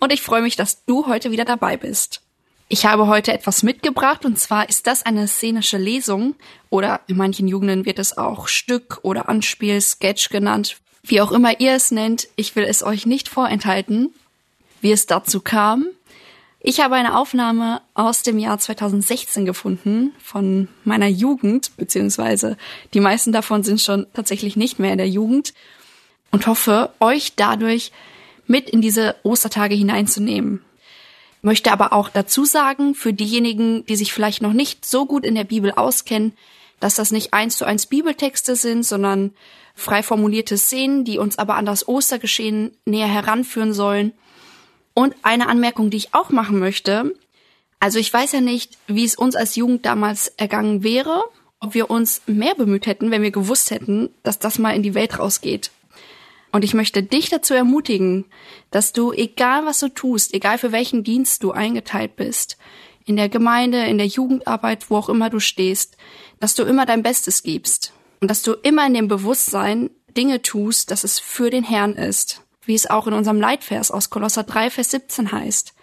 und ich freue mich, dass du heute wieder dabei bist. Ich habe heute etwas mitgebracht und zwar ist das eine szenische Lesung oder in manchen Jugenden wird es auch Stück oder Anspiel, Sketch genannt. Wie auch immer ihr es nennt, ich will es euch nicht vorenthalten, wie es dazu kam. Ich habe eine Aufnahme aus dem Jahr 2016 gefunden von meiner Jugend, beziehungsweise die meisten davon sind schon tatsächlich nicht mehr in der Jugend und hoffe, euch dadurch mit in diese Ostertage hineinzunehmen. Möchte aber auch dazu sagen, für diejenigen, die sich vielleicht noch nicht so gut in der Bibel auskennen, dass das nicht eins zu eins Bibeltexte sind, sondern frei formulierte Szenen, die uns aber an das Ostergeschehen näher heranführen sollen. Und eine Anmerkung, die ich auch machen möchte. Also ich weiß ja nicht, wie es uns als Jugend damals ergangen wäre, ob wir uns mehr bemüht hätten, wenn wir gewusst hätten, dass das mal in die Welt rausgeht. Und ich möchte dich dazu ermutigen, dass du, egal was du tust, egal für welchen Dienst du eingeteilt bist, in der Gemeinde, in der Jugendarbeit, wo auch immer du stehst, dass du immer dein Bestes gibst und dass du immer in dem Bewusstsein Dinge tust, dass es für den Herrn ist, wie es auch in unserem Leitvers aus Kolosser 3, Vers 17 heißt.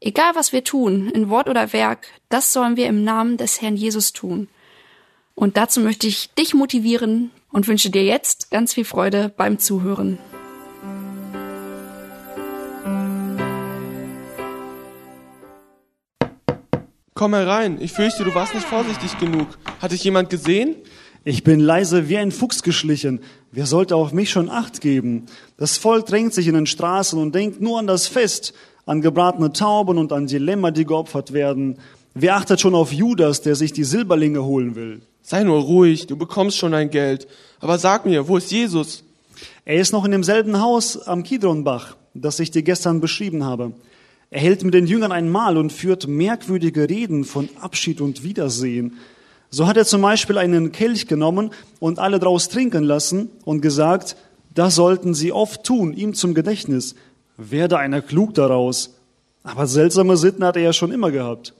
Egal was wir tun, in Wort oder Werk, das sollen wir im Namen des Herrn Jesus tun. Und dazu möchte ich dich motivieren, und wünsche dir jetzt ganz viel Freude beim Zuhören. Komm herein. Ich fürchte, du warst nicht vorsichtig genug. Hat dich jemand gesehen? Ich bin leise wie ein Fuchs geschlichen. Wer sollte auf mich schon Acht geben? Das Volk drängt sich in den Straßen und denkt nur an das Fest, an gebratene Tauben und an die Lämmer, die geopfert werden. Wer achtet schon auf Judas, der sich die Silberlinge holen will? Sei nur ruhig, du bekommst schon dein Geld. Aber sag mir, wo ist Jesus? Er ist noch in demselben Haus am Kidronbach, das ich dir gestern beschrieben habe. Er hält mit den Jüngern ein Mahl und führt merkwürdige Reden von Abschied und Wiedersehen. So hat er zum Beispiel einen Kelch genommen und alle draus trinken lassen und gesagt, das sollten sie oft tun, ihm zum Gedächtnis. Werde einer klug daraus. Aber seltsame Sitten hat er ja schon immer gehabt.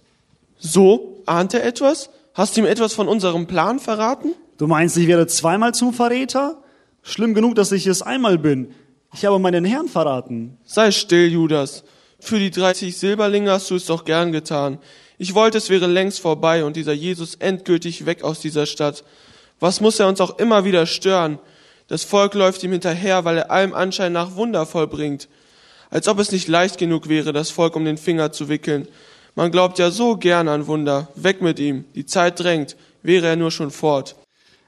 So, ahnt er etwas? Hast du ihm etwas von unserem Plan verraten? Du meinst, ich werde zweimal zum Verräter? Schlimm genug, dass ich es einmal bin. Ich habe meinen Herrn verraten. Sei still, Judas. Für die 30 Silberlinge hast du es doch gern getan. Ich wollte, es wäre längst vorbei und dieser Jesus endgültig weg aus dieser Stadt. Was muss er uns auch immer wieder stören? Das Volk läuft ihm hinterher, weil er allem Anschein nach Wunder vollbringt. Als ob es nicht leicht genug wäre, das Volk um den Finger zu wickeln. Man glaubt ja so gern an Wunder. Weg mit ihm. Die Zeit drängt. Wäre er nur schon fort.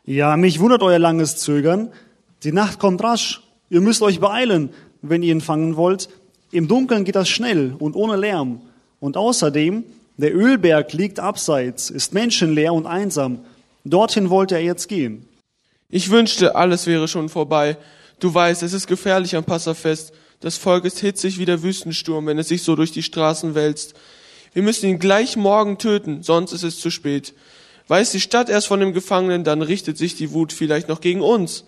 Ja, mich wundert euer langes Zögern. Die Nacht kommt rasch. Ihr müsst euch beeilen, wenn ihr ihn fangen wollt. Im Dunkeln geht das schnell und ohne Lärm. Und außerdem, der Ölberg liegt abseits, ist menschenleer und einsam. Dorthin wollte er jetzt gehen. Ich wünschte, alles wäre schon vorbei. Du weißt, es ist gefährlich am Passafest. Das Volk ist hitzig wie der Wüstensturm, wenn es sich so durch die Straßen wälzt. Wir müssen ihn gleich morgen töten, sonst ist es zu spät. Weiß die Stadt erst von dem Gefangenen, dann richtet sich die Wut vielleicht noch gegen uns.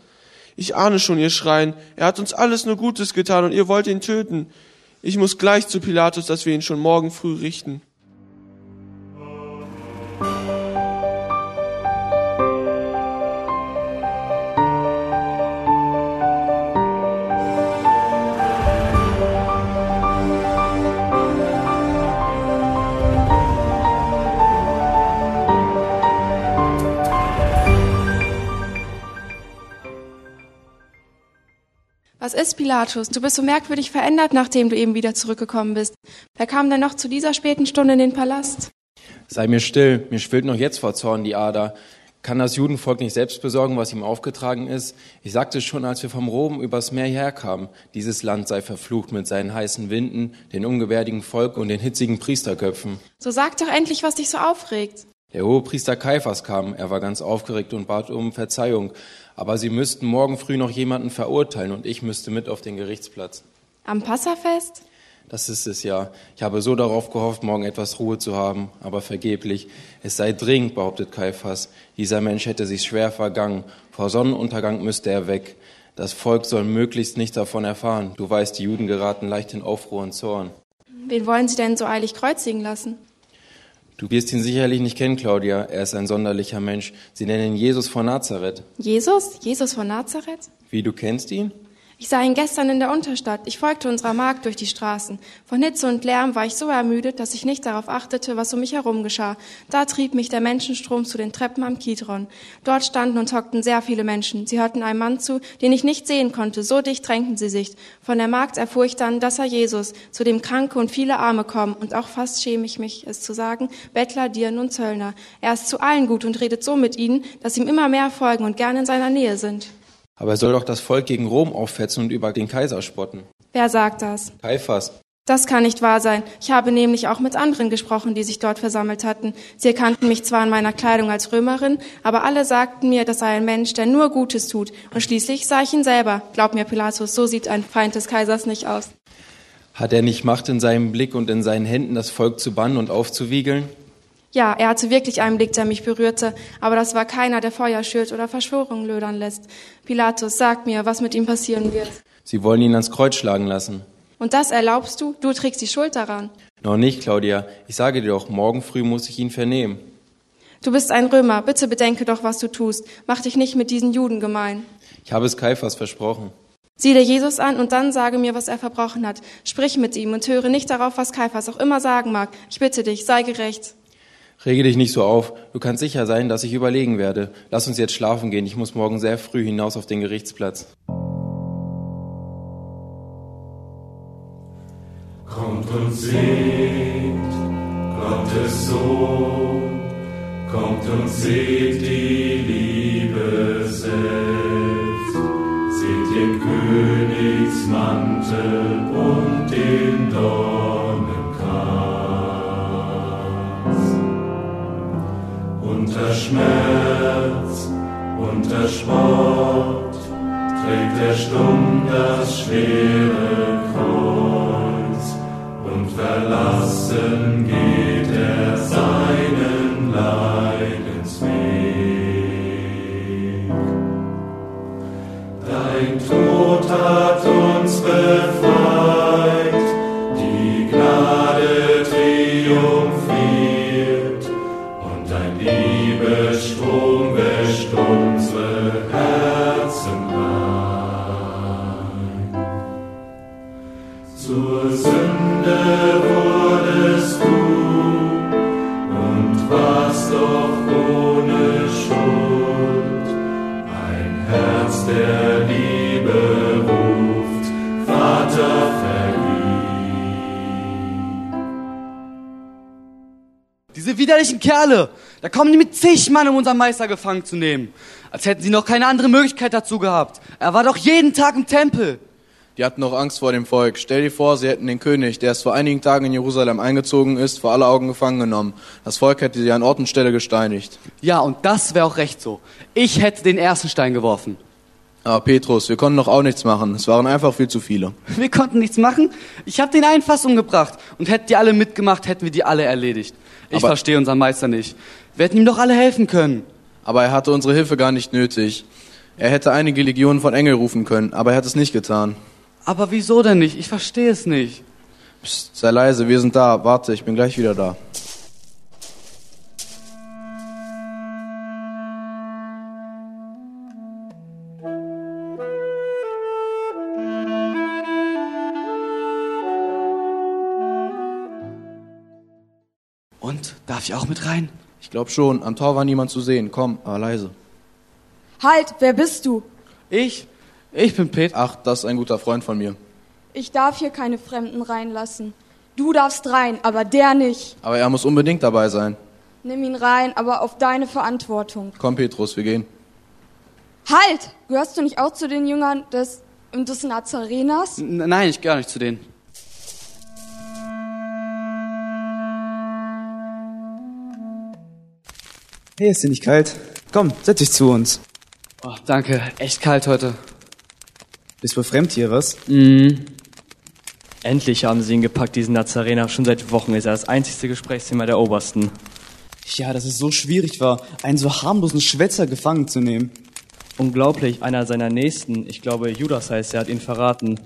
Ich ahne schon ihr Schreien. Er hat uns alles nur Gutes getan und ihr wollt ihn töten. Ich muss gleich zu Pilatus, dass wir ihn schon morgen früh richten. Ist Pilatus? Du bist so merkwürdig verändert, nachdem du eben wieder zurückgekommen bist. Wer kam denn noch zu dieser späten Stunde in den Palast? Sei mir still, mir schwillt noch jetzt vor Zorn die Ader. Kann das Judenvolk nicht selbst besorgen, was ihm aufgetragen ist? Ich sagte schon, als wir vom Rom übers Meer herkamen, dieses Land sei verflucht mit seinen heißen Winden, den ungebärdigen Volk und den hitzigen Priesterköpfen. So sag doch endlich, was dich so aufregt. Der hohe Priester Kaiphas kam, er war ganz aufgeregt und bat um Verzeihung. Aber sie müssten morgen früh noch jemanden verurteilen und ich müsste mit auf den Gerichtsplatz. Am Passafest? Das ist es ja. Ich habe so darauf gehofft, morgen etwas Ruhe zu haben, aber vergeblich. Es sei dringend, behauptet Kaiphas. Dieser Mensch hätte sich schwer vergangen. Vor Sonnenuntergang müsste er weg. Das Volk soll möglichst nichts davon erfahren. Du weißt, die Juden geraten leicht in Aufruhr und Zorn. Wen wollen Sie denn so eilig kreuzigen lassen? Du wirst ihn sicherlich nicht kennen, Claudia. Er ist ein sonderlicher Mensch. Sie nennen ihn Jesus von Nazareth. Jesus? Jesus von Nazareth? Wie, du kennst ihn? Ich sah ihn gestern in der Unterstadt. Ich folgte unserer Magd durch die Straßen. Von Hitze und Lärm war ich so ermüdet, dass ich nicht darauf achtete, was um mich herum geschah. Da trieb mich der Menschenstrom zu den Treppen am Kidron. Dort standen und hockten sehr viele Menschen. Sie hörten einem Mann zu, den ich nicht sehen konnte, so dicht drängten sie sich. Von der Magd erfuhr ich dann, dass er Jesus, zu dem Kranke und viele Arme kommen, und auch fast schäme ich mich, es zu sagen, Bettler, Dirnen und Zöllner. Er ist zu allen gut und redet so mit ihnen, dass ihm immer mehr folgen und gern in seiner Nähe sind. Aber er soll doch das Volk gegen Rom auffetzen und über den Kaiser spotten. Wer sagt das? Kaiphas. Das kann nicht wahr sein. Ich habe nämlich auch mit anderen gesprochen, die sich dort versammelt hatten. Sie erkannten mich zwar in meiner Kleidung als Römerin, aber alle sagten mir, das sei ein Mensch, der nur Gutes tut. Und schließlich sah ich ihn selber. Glaub mir, Pilatus, so sieht ein Feind des Kaisers nicht aus. Hat er nicht Macht in seinem Blick und in seinen Händen, das Volk zu bannen und aufzuwiegeln? Ja, er hatte wirklich einen Blick, der mich berührte, aber das war keiner, der Feuer schürt oder Verschwörungen lödern lässt. Pilatus, sag mir, was mit ihm passieren wird. Sie wollen ihn ans Kreuz schlagen lassen. Und das erlaubst du? Du trägst die Schuld daran. Noch nicht, Claudia. Ich sage dir doch, morgen früh muss ich ihn vernehmen. Du bist ein Römer. Bitte bedenke doch, was du tust. Mach dich nicht mit diesen Juden gemein. Ich habe es Kaiphas versprochen. Sieh dir Jesus an und dann sage mir, was er verbrochen hat. Sprich mit ihm und höre nicht darauf, was Kaiphas auch immer sagen mag. Ich bitte dich, sei gerecht. Rege dich nicht so auf. Du kannst sicher sein, dass ich überlegen werde. Lass uns jetzt schlafen gehen. Ich muss morgen sehr früh hinaus auf den Gerichtsplatz. Kommt und seht Gottes Sohn, kommt und seht die Liebe selbst. Seht den Königsmantel und den Dornenkranz. Unter Schmerz, unter Spott trägt er stumm das schwere Kreuz und verlassen geht er seinen Leidensweg. Dein Tod hat uns befreit, der Liebe ruft, Vater vergib. Diese widerlichen Kerle, da kommen die mit zig Mann, um unseren Meister gefangen zu nehmen. Als hätten sie noch keine andere Möglichkeit dazu gehabt. Er war doch jeden Tag im Tempel. Die hatten noch Angst vor dem Volk. Stell dir vor, sie hätten den König, der erst vor einigen Tagen in Jerusalem eingezogen ist, vor aller Augen gefangen genommen. Das Volk hätte sie an Ort und Stelle gesteinigt. Ja, und das wäre auch recht so. Ich hätte den ersten Stein geworfen. Aber Petrus, wir konnten doch auch nichts machen. Es waren einfach viel zu viele. Wir konnten nichts machen. Ich habe den einen fast umgebracht. Und hätten die alle mitgemacht, hätten wir die alle erledigt. Ich Aber- verstehe unseren Meister nicht. Wir hätten ihm doch alle helfen können. Aber er hatte unsere Hilfe gar nicht nötig. Er hätte einige Legionen von Engel rufen können, aber er hat es nicht getan. Aber wieso denn nicht? Ich verstehe es nicht. Psst, sei leise, wir sind da. Warte, ich bin gleich wieder da. Darf ich auch mit rein? Ich glaube schon, am Tor war niemand zu sehen. Komm, aber leise. Halt, wer bist du? Ich? Ich bin Pet. Ach, das ist ein guter Freund von mir. Ich darf hier keine Fremden reinlassen. Du darfst rein, aber der nicht. Aber er muss unbedingt dabei sein. Nimm ihn rein, aber auf deine Verantwortung. Komm, Petrus, wir gehen. Halt! Gehörst du nicht auch zu den Jüngern des, des Nazareners? N nein, ich gehöre nicht zu denen. Hey, ist dir nicht kalt? Komm, setz dich zu uns. Oh, danke. Echt kalt heute. Bist wohl fremd hier, was? Mhm. Endlich haben sie ihn gepackt, diesen Nazarener. Schon seit Wochen ist er das einzigste Gesprächsthema der Obersten. Ja, dass es so schwierig war, einen so harmlosen Schwätzer gefangen zu nehmen. Unglaublich, einer seiner Nächsten, ich glaube Judas heißt er, hat ihn verraten.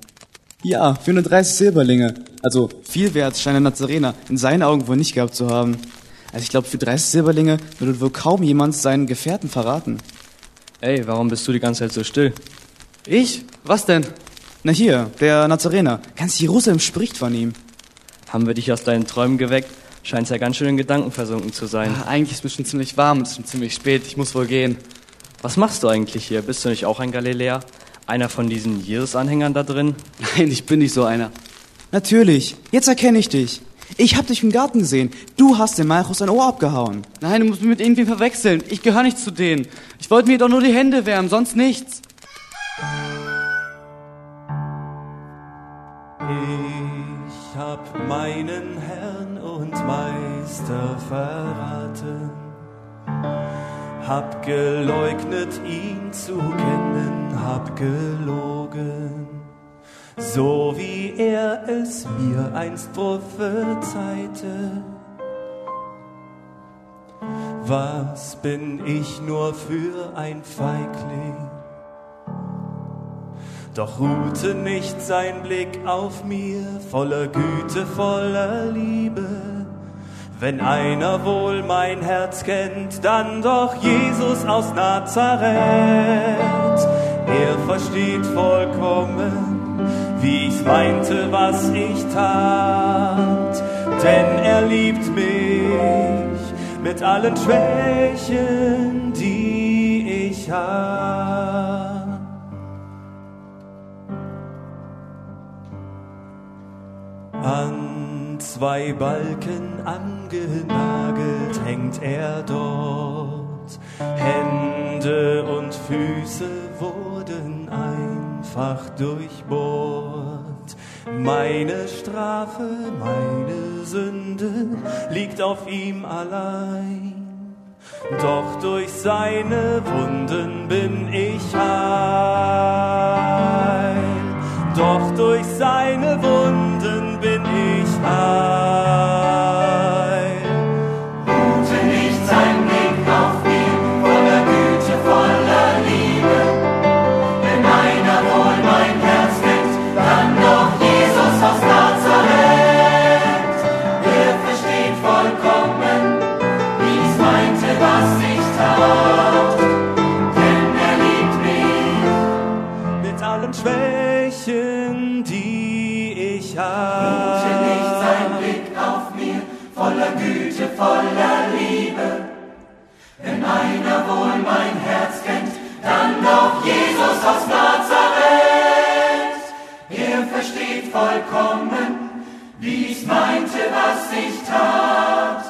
Ja, 430 Silberlinge. Also viel wert scheint der Nazarener in seinen Augen wohl nicht gehabt zu haben. Also ich glaube, für 30 Silberlinge würde wohl kaum jemand seinen Gefährten verraten. Ey, warum bist du die ganze Zeit so still? Ich? Was denn? Na hier, der Nazarener. Ganz Jerusalem spricht von ihm. Haben wir dich aus deinen Träumen geweckt? Scheint's ja ganz schön in Gedanken versunken zu sein. Ah, eigentlich ist mir schon ziemlich warm und es ist schon ziemlich spät. Ich muss wohl gehen. Was machst du eigentlich hier? Bist du nicht auch ein Galiläer? Einer von diesen Jesus-Anhängern da drin? Nein, ich bin nicht so einer. Natürlich. Jetzt erkenne ich dich. Ich hab dich im Garten gesehen. Du hast dem Malchus ein Ohr abgehauen. Nein, du musst mich mit irgendwem verwechseln. Ich gehöre nicht zu denen. Ich wollte mir doch nur die Hände wärmen, sonst nichts. Ich hab meinen Herrn und Meister verraten, hab geleugnet, ihn zu kennen, hab gelogen, so wie er es mir einst prophezeite. Was bin ich nur für ein Feigling? Doch ruhte nicht sein Blick auf mir, voller Güte, voller Liebe. Wenn einer wohl mein Herz kennt, dann doch Jesus aus Nazareth. Er versteht vollkommen, wie ich meinte, was ich tat. Denn er liebt mich mit allen Schwächen, die ich habe. An zwei Balken angenagelt hängt er dort. Hände und Füße wurden einfach durchbohrt. Meine Strafe, meine Sünde liegt auf ihm allein. Doch durch seine Wunden bin ich heil. Doch durch seine Wunden bin ich heil. Vollkommen, wie ich's meinte, was ich tat.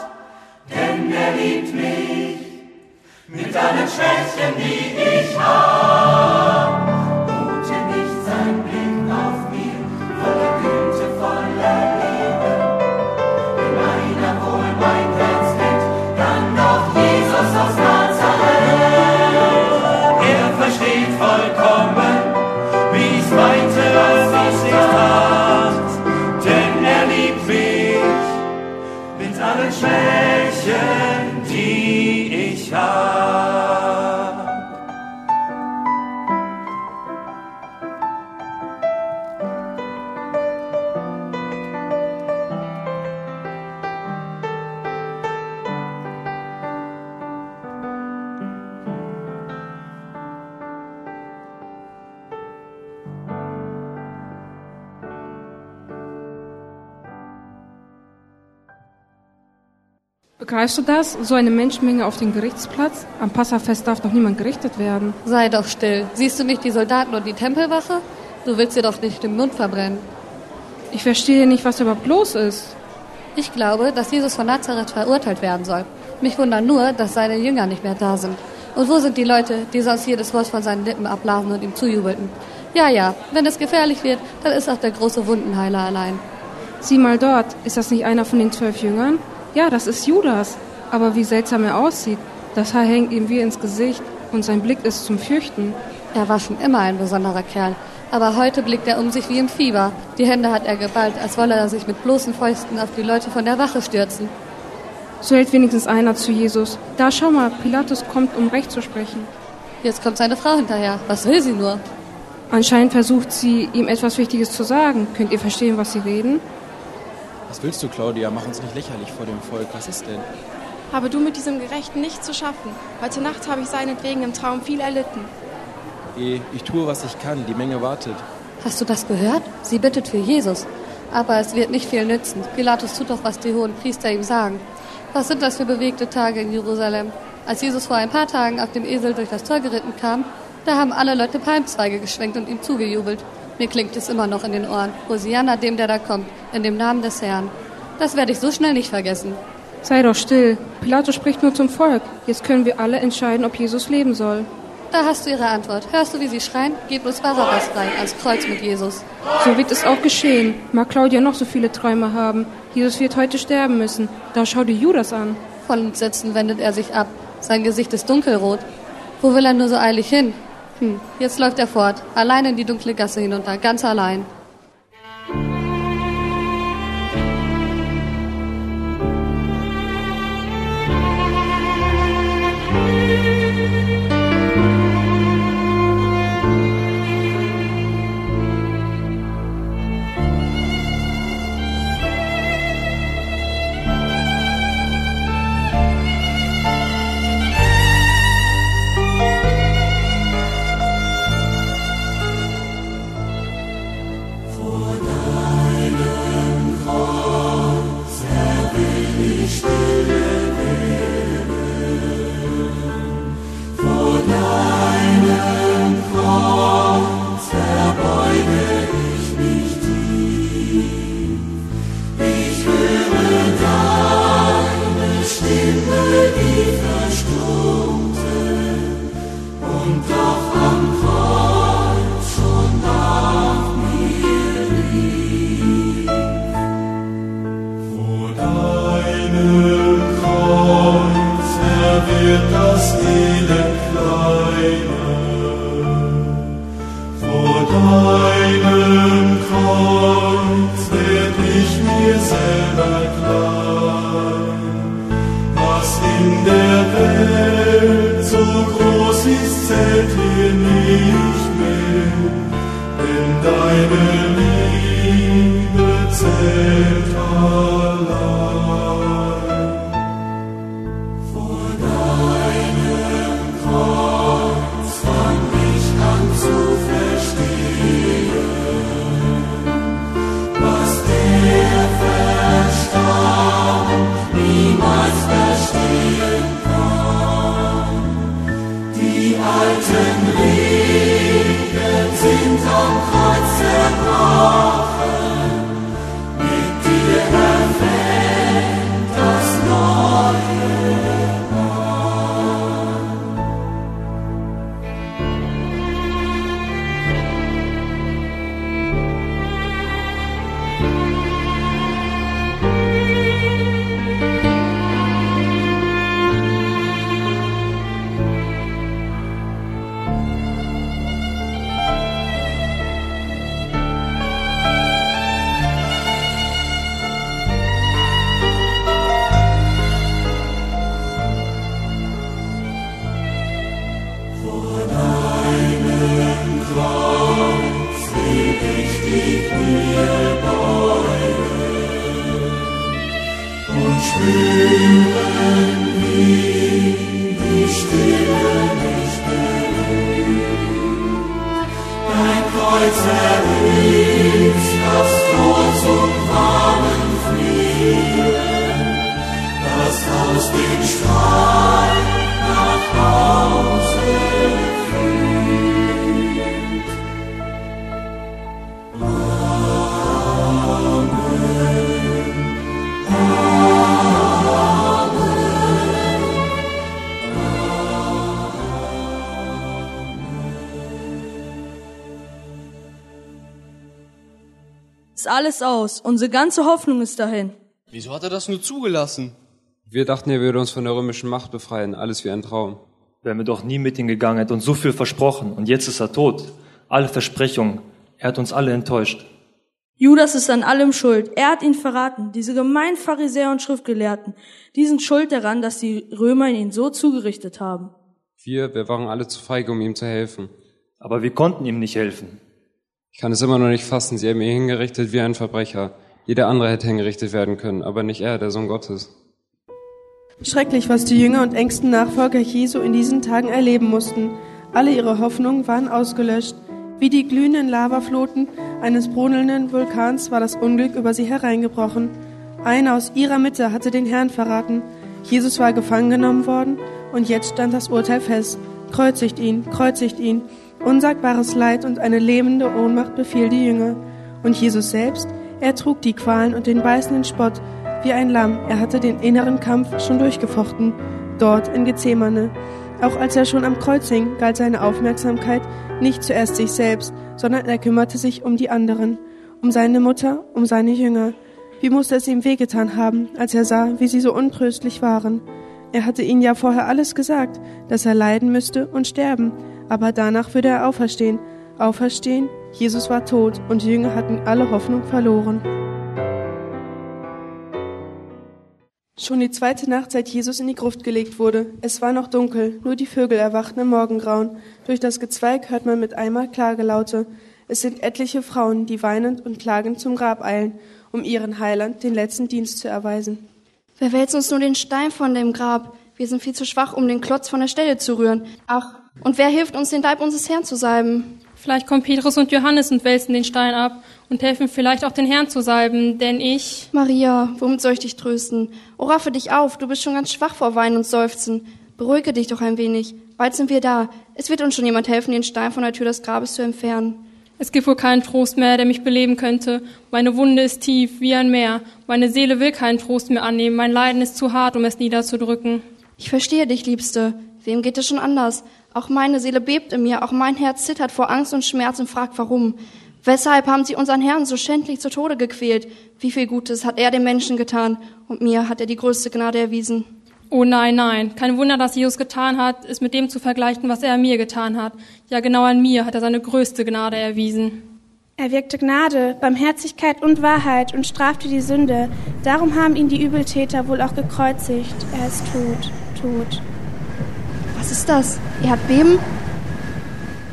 Denn er liebt mich mit allen Schwächen, die ich hab. Begreifst du das? So eine Menschenmenge auf dem Gerichtsplatz? Am Passafest darf doch niemand gerichtet werden. Sei doch still. Siehst du nicht die Soldaten und die Tempelwache? Du willst dir doch nicht den Mund verbrennen. Ich verstehe nicht, was überhaupt los ist. Ich glaube, dass Jesus von Nazareth verurteilt werden soll. Mich wundert nur, dass seine Jünger nicht mehr da sind. Und wo sind die Leute, die sonst jedes Wort von seinen Lippen abblasen und ihm zujubelten? Ja, ja, wenn es gefährlich wird, dann ist auch der große Wundenheiler allein. Sieh mal dort, ist das nicht einer von den zwölf Jüngern? Ja, das ist Judas. Aber wie seltsam er aussieht. Das Haar hängt ihm wie ins Gesicht und sein Blick ist zum Fürchten. Er war schon immer ein besonderer Kerl. Aber heute blickt er um sich wie im Fieber. Die Hände hat er geballt, als wolle er sich mit bloßen Fäusten auf die Leute von der Wache stürzen. So hält wenigstens einer zu Jesus. Da schau mal, Pilatus kommt, um Recht zu sprechen. Jetzt kommt seine Frau hinterher. Was will sie nur? Anscheinend versucht sie, ihm etwas Wichtiges zu sagen. Könnt ihr verstehen, was sie reden? Was willst du, Claudia? Mach uns nicht lächerlich vor dem Volk. Was ist denn? Habe du mit diesem Gerechten nichts zu schaffen. Heute Nacht habe ich seinetwegen im Traum viel erlitten. Eh, ich tue, was ich kann. Die Menge wartet. Hast du das gehört? Sie bittet für Jesus. Aber es wird nicht viel nützen. Pilatus tut doch, was die hohen Priester ihm sagen. Was sind das für bewegte Tage in Jerusalem? Als Jesus vor ein paar Tagen auf dem Esel durch das Tor geritten kam, da haben alle Leute Palmzweige geschwenkt und ihm zugejubelt. Mir klingt es immer noch in den Ohren. Hosianna dem, der da kommt, in dem Namen des Herrn. Das werde ich so schnell nicht vergessen. Sei doch still. Pilatus spricht nur zum Volk. Jetzt können wir alle entscheiden, ob Jesus leben soll. Da hast du ihre Antwort. Hörst du, wie sie schreien? Gib uns Barabbas frei, ans Kreuz mit Jesus. So wird es auch geschehen. Mag Claudia noch so viele Träume haben. Jesus wird heute sterben müssen. Da schau dir Judas an. Von uns Sitzen wendet er sich ab. Sein Gesicht ist dunkelrot. Wo will er nur so eilig hin? Hm, jetzt läuft er fort, allein in die dunkle Gasse hinunter, ganz allein. Alles aus. Unsere ganze Hoffnung ist dahin. Wieso hat er das nur zugelassen? Wir dachten, er würde uns von der römischen Macht befreien. Alles wie ein Traum. Wären wir doch nie mit ihm gegangen, hätte uns so viel versprochen und jetzt ist er tot. Alle Versprechungen, Er hat uns alle enttäuscht. Judas ist an allem schuld. Er hat ihn verraten. Diese gemeinen Pharisäer und Schriftgelehrten, die sind schuld daran, dass die Römer ihn so zugerichtet haben. Wir, wir waren alle zu feige, um ihm zu helfen. Aber wir konnten ihm nicht helfen. Ich kann es immer noch nicht fassen. Sie haben ihn hingerichtet wie ein Verbrecher. Jeder andere hätte hingerichtet werden können, aber nicht er, der Sohn Gottes. Schrecklich, was die Jünger und engsten Nachfolger Jesu in diesen Tagen erleben mussten. Alle ihre Hoffnungen waren ausgelöscht. Wie die glühenden Lavafloten eines brodelnden Vulkans war das Unglück über sie hereingebrochen. Einer aus ihrer Mitte hatte den Herrn verraten. Jesus war gefangen genommen worden und jetzt stand das Urteil fest. Kreuzigt ihn, kreuzigt ihn. Unsagbares Leid und eine lähmende Ohnmacht befiel die Jünger. Und Jesus selbst, er trug die Qualen und den beißenden Spott wie ein Lamm. Er hatte den inneren Kampf schon durchgefochten, dort in Gethsemane. Auch als er schon am Kreuz hing, galt seine Aufmerksamkeit nicht zuerst sich selbst, sondern er kümmerte sich um die anderen, um seine Mutter, um seine Jünger. Wie musste es ihm wehgetan haben, als er sah, wie sie so untröstlich waren. Er hatte ihnen ja vorher alles gesagt, dass er leiden müsste und sterben, aber danach würde er auferstehen. Auferstehen, Jesus war tot und die Jünger hatten alle Hoffnung verloren. Schon die zweite Nacht, seit Jesus in die Gruft gelegt wurde. Es war noch dunkel, nur die Vögel erwachten im Morgengrauen. Durch das Gezweig hört man mit einmal Klagelaute. Es sind etliche Frauen, die weinend und klagend zum Grab eilen, um ihren Heiland den letzten Dienst zu erweisen. Wer wälzt uns nur den Stein von dem Grab? Wir sind viel zu schwach, um den Klotz von der Stelle zu rühren. Ach, und wer hilft uns, den Leib unseres Herrn zu salben? Vielleicht kommen Petrus und Johannes und wälzen den Stein ab und helfen vielleicht auch den Herrn zu salben, denn ich. Maria, womit soll ich dich trösten? Oh, raffe dich auf, du bist schon ganz schwach vor Weinen und Seufzen. Beruhige dich doch ein wenig. Bald sind wir da. Es wird uns schon jemand helfen, den Stein von der Tür des Grabes zu entfernen. Es gibt wohl keinen Trost mehr, der mich beleben könnte. Meine Wunde ist tief wie ein Meer. Meine Seele will keinen Trost mehr annehmen. Mein Leiden ist zu hart, um es niederzudrücken. Ich verstehe dich, Liebste. Wem geht es schon anders? Auch meine Seele bebt in mir, auch mein Herz zittert vor Angst und Schmerz und fragt, warum. Weshalb haben sie unseren Herrn so schändlich zu Tode gequält? Wie viel Gutes hat er den Menschen getan und mir hat er die größte Gnade erwiesen? Oh nein, nein. Kein Wunder, dass Jesus getan hat, ist mit dem zu vergleichen, was er mir getan hat. Ja, genau an mir hat er seine größte Gnade erwiesen. Er wirkte Gnade, Barmherzigkeit und Wahrheit und strafte die Sünde. Darum haben ihn die Übeltäter wohl auch gekreuzigt. Er ist tot, tot. Was ist das? Er hat Beben?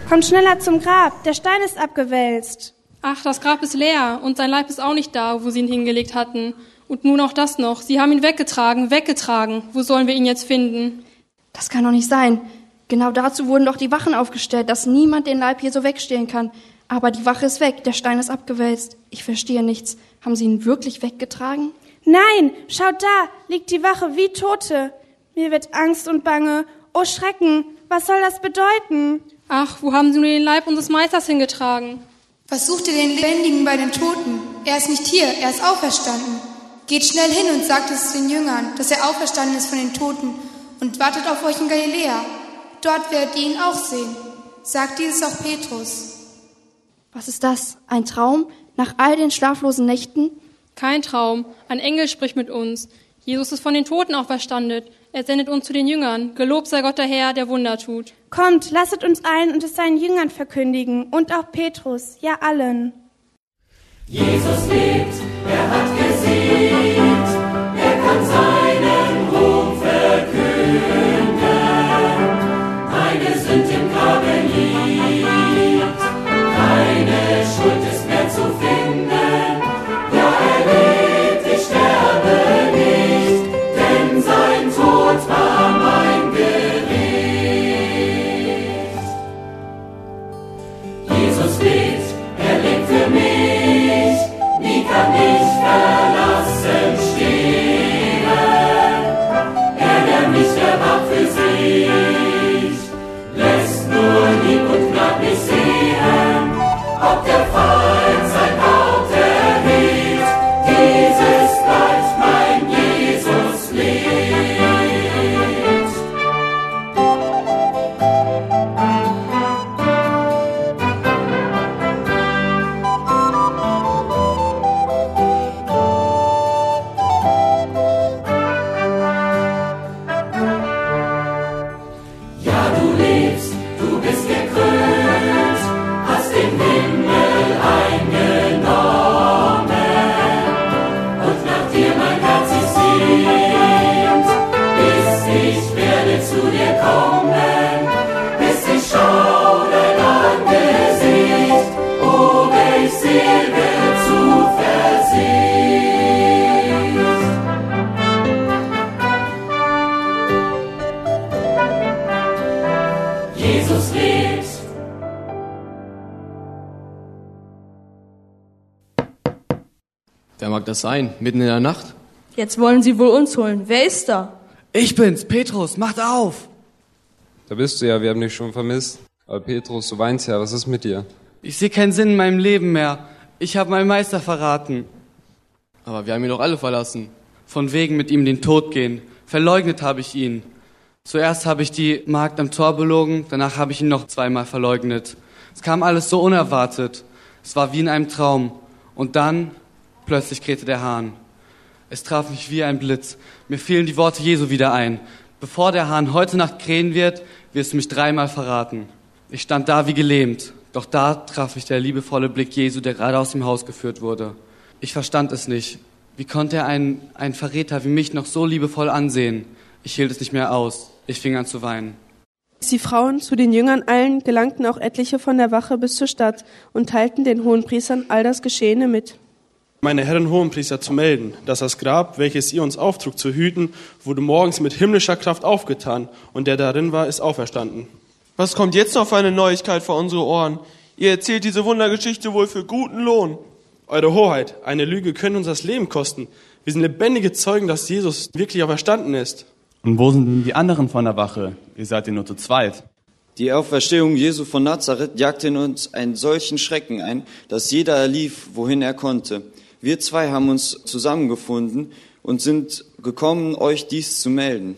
Kommt schneller zum Grab, der Stein ist abgewälzt. Ach, das Grab ist leer und sein Leib ist auch nicht da, wo sie ihn hingelegt hatten. Und nun auch das noch. Sie haben ihn weggetragen, weggetragen. Wo sollen wir ihn jetzt finden? Das kann doch nicht sein. Genau dazu wurden doch die Wachen aufgestellt, dass niemand den Leib hier so wegstehlen kann. Aber die Wache ist weg, der Stein ist abgewälzt. Ich verstehe nichts. Haben sie ihn wirklich weggetragen? Nein, schaut da, liegt die Wache wie Tote. Mir wird Angst und Bange. Oh Schrecken, was soll das bedeuten? Ach, wo haben sie nur den Leib unseres Meisters hingetragen? Was sucht ihr den Lebendigen bei den Toten? Er ist nicht hier, er ist auferstanden. Geht schnell hin und sagt es den Jüngern, dass er auferstanden ist von den Toten und wartet auf euch in Galiläa. Dort werdet ihr ihn auch sehen. Sagt dieses auch Petrus. Was ist das? Ein Traum? Nach all den schlaflosen Nächten? Kein Traum. Ein Engel spricht mit uns. Jesus ist von den Toten auferstanden. Er sendet uns zu den Jüngern. Gelobt sei Gott der Herr, der Wunder tut. Kommt, lasset uns ein und es seinen Jüngern verkündigen und auch Petrus, ja allen. Jesus lebt, er hat gesiegt, er kann seinen Ruhm verkünden. Meine Sünd im Grabe ob der Das sein? Mitten in der Nacht? Jetzt wollen sie wohl uns holen. Wer ist da? Ich bin's, Petrus, macht auf! Da bist du ja, wir haben dich schon vermisst. Aber Petrus, du weinst ja, was ist mit dir? Ich sehe keinen Sinn in meinem Leben mehr. Ich habe meinen Meister verraten. Aber wir haben ihn doch alle verlassen. Von wegen mit ihm den Tod gehen. Verleugnet habe ich ihn. Zuerst habe ich die Magd am Tor belogen, danach habe ich ihn noch zweimal verleugnet. Es kam alles so unerwartet. Es war wie in einem Traum. Und dann plötzlich krähte der Hahn. Es traf mich wie ein Blitz. Mir fielen die Worte Jesu wieder ein. Bevor der Hahn heute Nacht krähen wird, wirst du mich dreimal verraten. Ich stand da wie gelähmt. Doch da traf mich der liebevolle Blick Jesu, der gerade aus dem Haus geführt wurde. Ich verstand es nicht. Wie konnte er einen, einen Verräter wie mich noch so liebevoll ansehen? Ich hielt es nicht mehr aus. Ich fing an zu weinen. Die Frauen zu den Jüngern eilen, gelangten auch etliche von der Wache bis zur Stadt und teilten den Hohenpriestern all das Geschehene mit. Meine Herren Hohenpriester zu melden, dass das Grab, welches ihr uns auftrug zu hüten, wurde morgens mit himmlischer Kraft aufgetan und der darin war, ist auferstanden. Was kommt jetzt noch für eine Neuigkeit vor unsere Ohren? Ihr erzählt diese Wundergeschichte wohl für guten Lohn. Eure Hoheit, eine Lüge könnte uns das Leben kosten. Wir sind lebendige Zeugen, dass Jesus wirklich auferstanden ist. Und wo sind denn die anderen von der Wache? Ihr seid ja nur zu zweit. Die Auferstehung Jesu von Nazareth jagte in uns einen solchen Schrecken ein, dass jeder lief, wohin er konnte. Wir zwei haben uns zusammengefunden und sind gekommen, euch dies zu melden.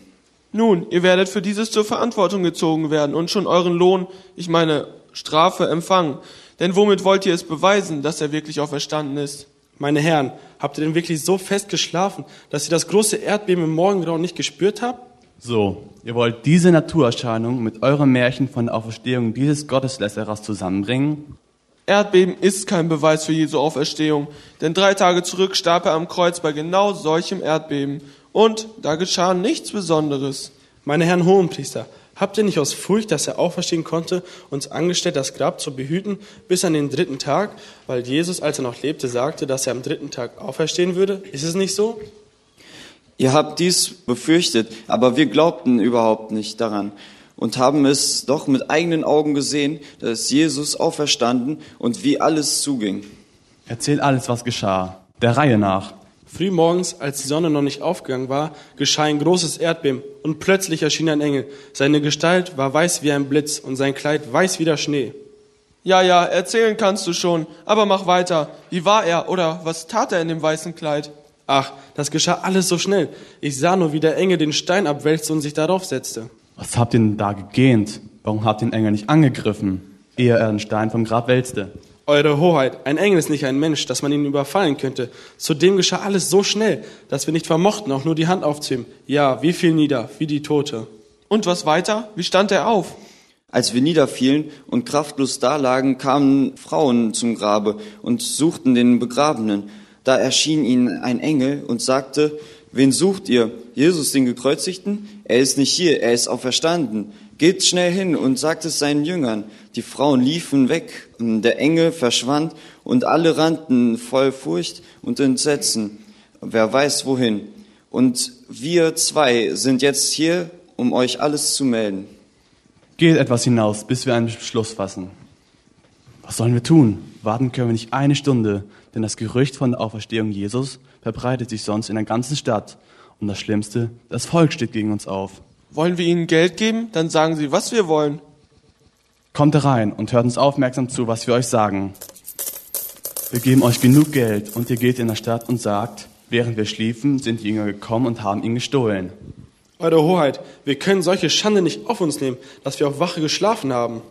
Nun, ihr werdet für dieses zur Verantwortung gezogen werden und schon euren Lohn, ich meine Strafe, empfangen. Denn womit wollt ihr es beweisen, dass er wirklich auferstanden ist? Meine Herren, habt ihr denn wirklich so fest geschlafen, dass ihr das große Erdbeben im Morgengrauen nicht gespürt habt? So, ihr wollt diese Naturerscheinung mit eurem Märchen von der Auferstehung dieses Gotteslästerers zusammenbringen? Erdbeben ist kein Beweis für Jesu Auferstehung, denn drei Tage zurück starb er am Kreuz bei genau solchem Erdbeben. Und da geschah nichts Besonderes. Meine Herren Hohenpriester, habt ihr nicht aus Furcht, dass er auferstehen konnte, uns angestellt, das Grab zu behüten, bis an den dritten Tag, weil Jesus, als er noch lebte, sagte, dass er am dritten Tag auferstehen würde? Ist es nicht so? Ihr habt dies befürchtet, aber wir glaubten überhaupt nicht daran und haben es doch mit eigenen Augen gesehen, dass Jesus auferstanden und wie alles zuging. Erzählt alles, was geschah, der Reihe nach. Frühmorgens, als die Sonne noch nicht aufgegangen war, geschah ein großes Erdbeben und plötzlich erschien ein Engel. Seine Gestalt war weiß wie ein Blitz und sein Kleid weiß wie der Schnee. Ja, ja, erzählen kannst du schon, aber mach weiter. Wie war er oder was tat er in dem weißen Kleid? Ach, das geschah alles so schnell. Ich sah nur, wie der Engel den Stein abwälzte und sich darauf setzte. Was habt ihr denn da gegähnt? Warum habt ihr den Engel nicht angegriffen, ehe er den Stein vom Grab wälzte? Eure Hoheit, ein Engel ist nicht ein Mensch, dass man ihn überfallen könnte. Zudem geschah alles so schnell, dass wir nicht vermochten, auch nur die Hand aufzuheben. Ja, wie fiel nieder, wie die Tote. Und was weiter? Wie stand er auf? Als wir niederfielen und kraftlos dalagen, kamen Frauen zum Grabe und suchten den Begrabenen. Da erschien ihnen ein Engel und sagte, wen sucht ihr? Jesus, den Gekreuzigten? Er ist nicht hier, er ist auferstanden. Geht schnell hin und sagt es seinen Jüngern. Die Frauen liefen weg, der Engel verschwand und alle rannten voll Furcht und Entsetzen. Wer weiß wohin. Und wir zwei sind jetzt hier, um euch alles zu melden. Geht etwas hinaus, bis wir einen Beschluss fassen. Was sollen wir tun? Warten können wir nicht eine Stunde, denn das Gerücht von der Auferstehung Jesus verbreitet sich sonst in der ganzen Stadt. Und das Schlimmste, das Volk steht gegen uns auf. Wollen wir ihnen Geld geben? Dann sagen sie, was wir wollen. Kommt herein und hört uns aufmerksam zu, was wir euch sagen. Wir geben euch genug Geld und ihr geht in der Stadt und sagt, während wir schliefen, sind die Jünger gekommen und haben ihn gestohlen. Eure Hoheit, wir können solche Schande nicht auf uns nehmen, dass wir auf Wache geschlafen haben.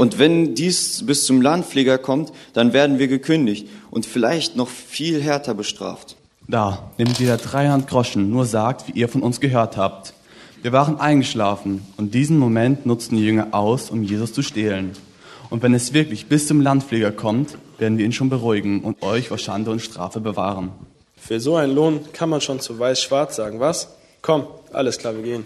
Und wenn dies bis zum Landpfleger kommt, dann werden wir gekündigt und vielleicht noch viel härter bestraft. Da, nehmt jeder 300 Groschen, nur sagt, wie ihr von uns gehört habt. Wir waren eingeschlafen und diesen Moment nutzten die Jünger aus, um Jesus zu stehlen. Und wenn es wirklich bis zum Landpfleger kommt, werden wir ihn schon beruhigen und euch vor Schande und Strafe bewahren. Für so einen Lohn kann man schon zu weiß-schwarz sagen, was? Komm, alles klar, wir gehen.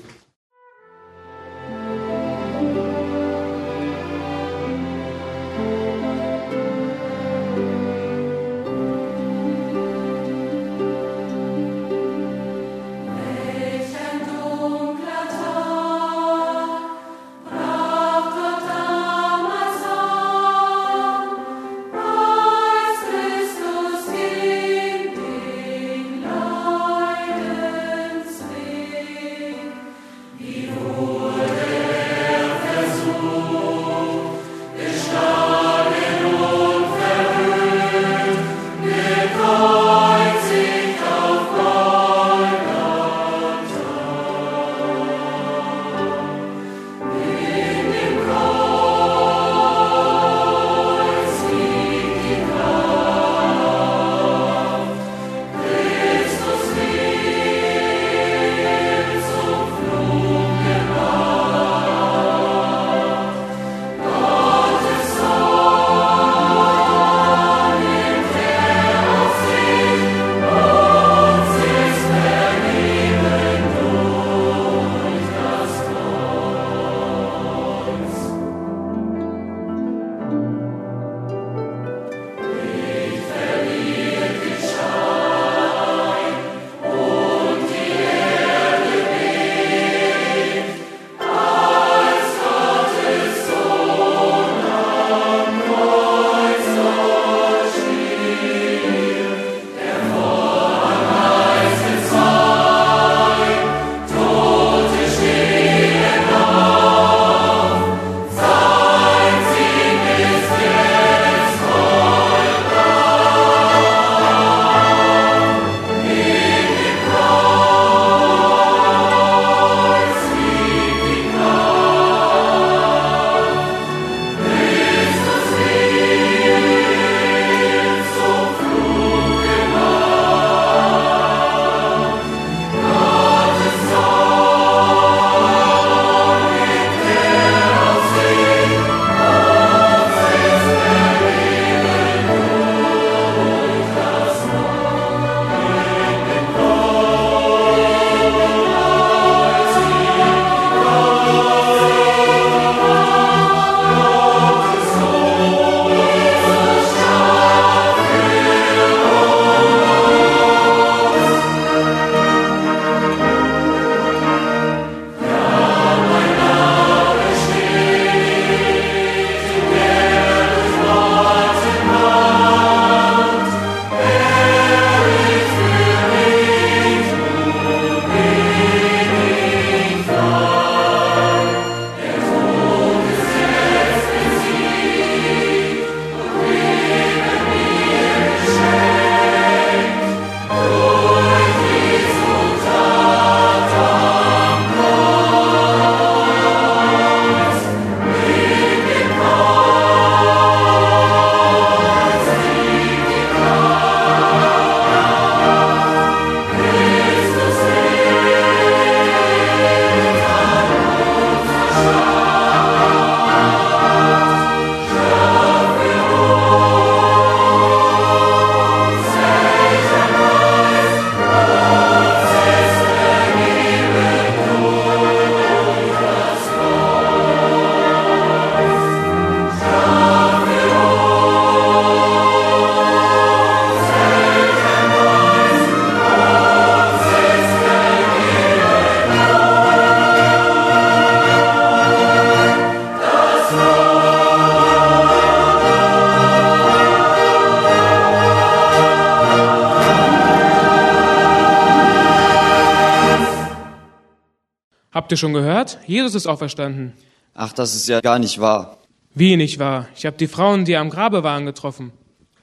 Habt ihr schon gehört? Jesus ist auferstanden. Ach, das ist ja gar nicht wahr. Wie nicht wahr? Ich habe die Frauen, die am Grabe waren, getroffen.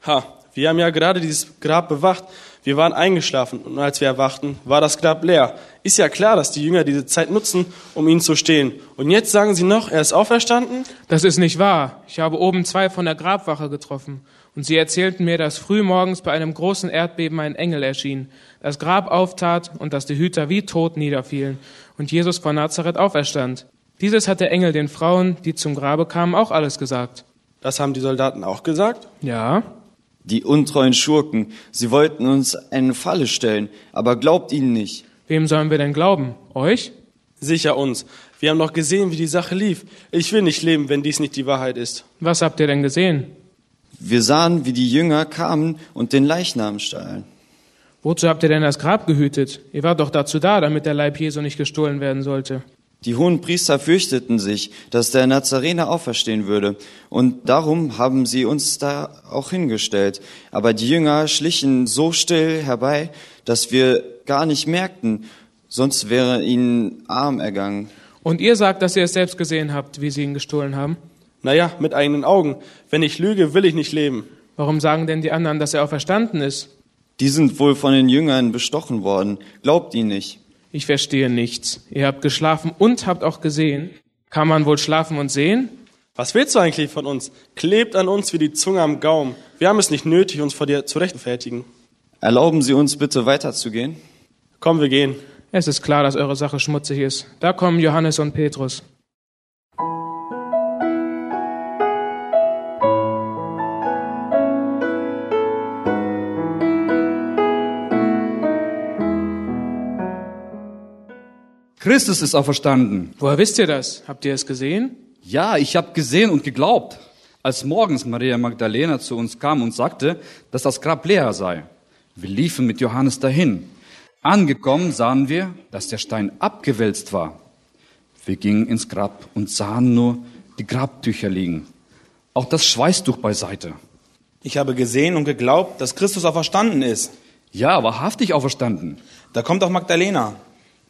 Ha, wir haben ja gerade dieses Grab bewacht. Wir waren eingeschlafen und als wir erwachten, war das Grab leer. Ist ja klar, dass die Jünger diese Zeit nutzen, um ihn zu stehlen. Und jetzt sagen sie noch, er ist auferstanden? Das ist nicht wahr. Ich habe oben zwei von der Grabwache getroffen. Und sie erzählten mir, dass frühmorgens bei einem großen Erdbeben ein Engel erschien, das Grab auftat und dass die Hüter wie tot niederfielen und Jesus von Nazareth auferstand. Dieses hat der Engel den Frauen, die zum Grabe kamen, auch alles gesagt. Das haben die Soldaten auch gesagt? Ja. Die untreuen Schurken, sie wollten uns eine Falle stellen, aber glaubt ihnen nicht. Wem sollen wir denn glauben? Euch? Sicher uns. Wir haben doch gesehen, wie die Sache lief. Ich will nicht leben, wenn dies nicht die Wahrheit ist. Was habt ihr denn gesehen? Wir sahen, wie die Jünger kamen und den Leichnam stahlen. Wozu habt ihr denn das Grab gehütet? Ihr wart doch dazu da, damit der Leib Jesu nicht gestohlen werden sollte. Die hohen Priester fürchteten sich, dass der Nazarener auferstehen würde, und darum haben sie uns da auch hingestellt. Aber die Jünger schlichen so still herbei, dass wir gar nicht merkten, sonst wäre ihnen arm ergangen. Und ihr sagt, dass ihr es selbst gesehen habt, wie sie ihn gestohlen haben? Naja, mit eigenen Augen. Wenn ich lüge, will ich nicht leben. Warum sagen denn die anderen, dass er auferstanden ist? Die sind wohl von den Jüngern bestochen worden. Glaubt ihn nicht. Ich verstehe nichts. Ihr habt geschlafen und habt auch gesehen. Kann man wohl schlafen und sehen? Was willst du eigentlich von uns? Klebt an uns wie die Zunge am Gaumen. Wir haben es nicht nötig, uns vor dir zu rechtfertigen. Erlauben Sie uns bitte weiterzugehen? Komm, wir gehen. Es ist klar, dass eure Sache schmutzig ist. Da kommen Johannes und Petrus. Christus ist auferstanden. Woher wisst ihr das? Habt ihr es gesehen? Ja, ich habe gesehen und geglaubt. Als morgens Maria Magdalena zu uns kam und sagte, dass das Grab leer sei. Wir liefen mit Johannes dahin. Angekommen sahen wir, dass der Stein abgewälzt war. Wir gingen ins Grab und sahen nur die Grabtücher liegen. Auch das Schweißtuch beiseite. Ich habe gesehen und geglaubt, dass Christus auferstanden ist. Ja, wahrhaftig auferstanden. Da kommt auch Magdalena.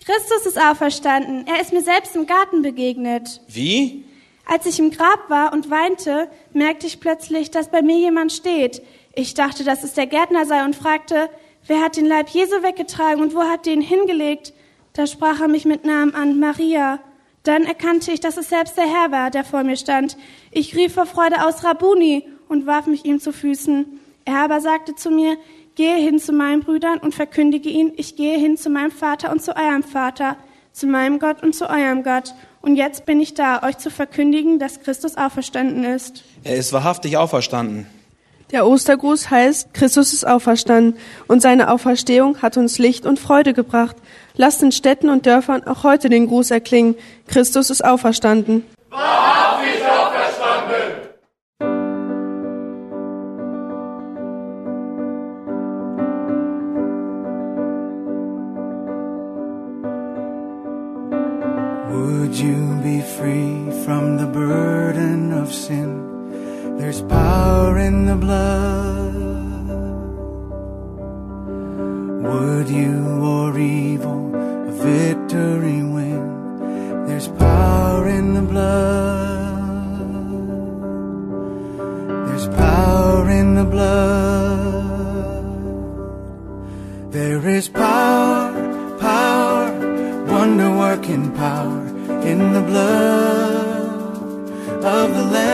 Christus ist auferstanden. Er ist mir selbst im Garten begegnet. Wie? Als ich im Grab war und weinte, merkte ich plötzlich, dass bei mir jemand steht. Ich dachte, dass es der Gärtner sei und fragte, wer hat den Leib Jesu weggetragen und wo hat ihn hingelegt? Da sprach er mich mit Namen an, Maria. Dann erkannte ich, dass es selbst der Herr war, der vor mir stand. Ich rief vor Freude aus Rabuni und warf mich ihm zu Füßen. Er aber sagte zu mir, gehe hin zu meinen Brüdern und verkündige ihnen, ich gehe hin zu meinem Vater und zu eurem Vater, zu meinem Gott und zu eurem Gott. Und jetzt bin ich da, euch zu verkündigen, dass Christus auferstanden ist. Er ist wahrhaftig auferstanden. Der Ostergruß heißt, Christus ist auferstanden und seine Auferstehung hat uns Licht und Freude gebracht. Lasst in Städten und Dörfern auch heute den Gruß erklingen. Christus ist auferstanden. Wahrhaftig Would you be free from the burden of sin? There's power in the blood. Would you or evil a victory win? There's power in the blood. There's power in the blood. There is power, power, wonder working power in the blood of the Lamb.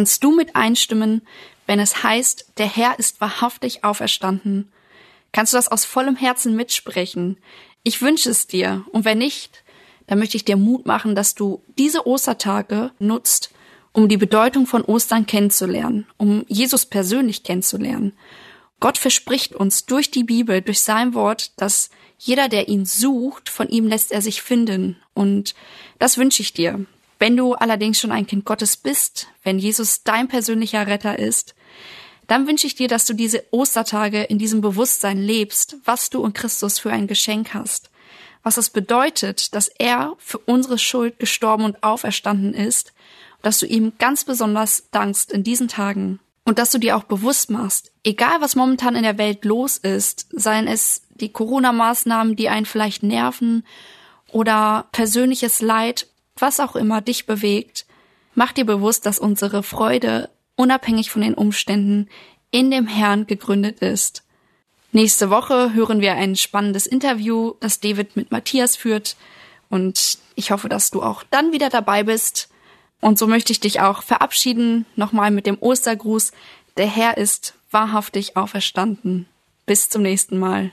Kannst du mit einstimmen, wenn es heißt, der Herr ist wahrhaftig auferstanden? Kannst du das aus vollem Herzen mitsprechen? Ich wünsche es dir. Und wenn nicht, dann möchte ich dir Mut machen, dass du diese Ostertage nutzt, um die Bedeutung von Ostern kennenzulernen, um Jesus persönlich kennenzulernen. Gott verspricht uns durch die Bibel, durch sein Wort, dass jeder, der ihn sucht, von ihm lässt er sich finden. Und das wünsche ich dir. Wenn du allerdings schon ein Kind Gottes bist, wenn Jesus dein persönlicher Retter ist, dann wünsche ich dir, dass du diese Ostertage in diesem Bewusstsein lebst, was du in Christus für ein Geschenk hast. Was es bedeutet, dass er für unsere Schuld gestorben und auferstanden ist, dass du ihm ganz besonders dankst in diesen Tagen und dass du dir auch bewusst machst, egal was momentan in der Welt los ist, seien es die Corona-Maßnahmen, die einen vielleicht nerven oder persönliches Leid, was auch immer dich bewegt, mach dir bewusst, dass unsere Freude unabhängig von den Umständen in dem Herrn gegründet ist. Nächste Woche hören wir ein spannendes Interview, das David mit Matthias führt. Und ich hoffe, dass du auch dann wieder dabei bist. Und so möchte ich dich auch verabschieden, nochmal mit dem Ostergruß. Der Herr ist wahrhaftig auferstanden. Bis zum nächsten Mal.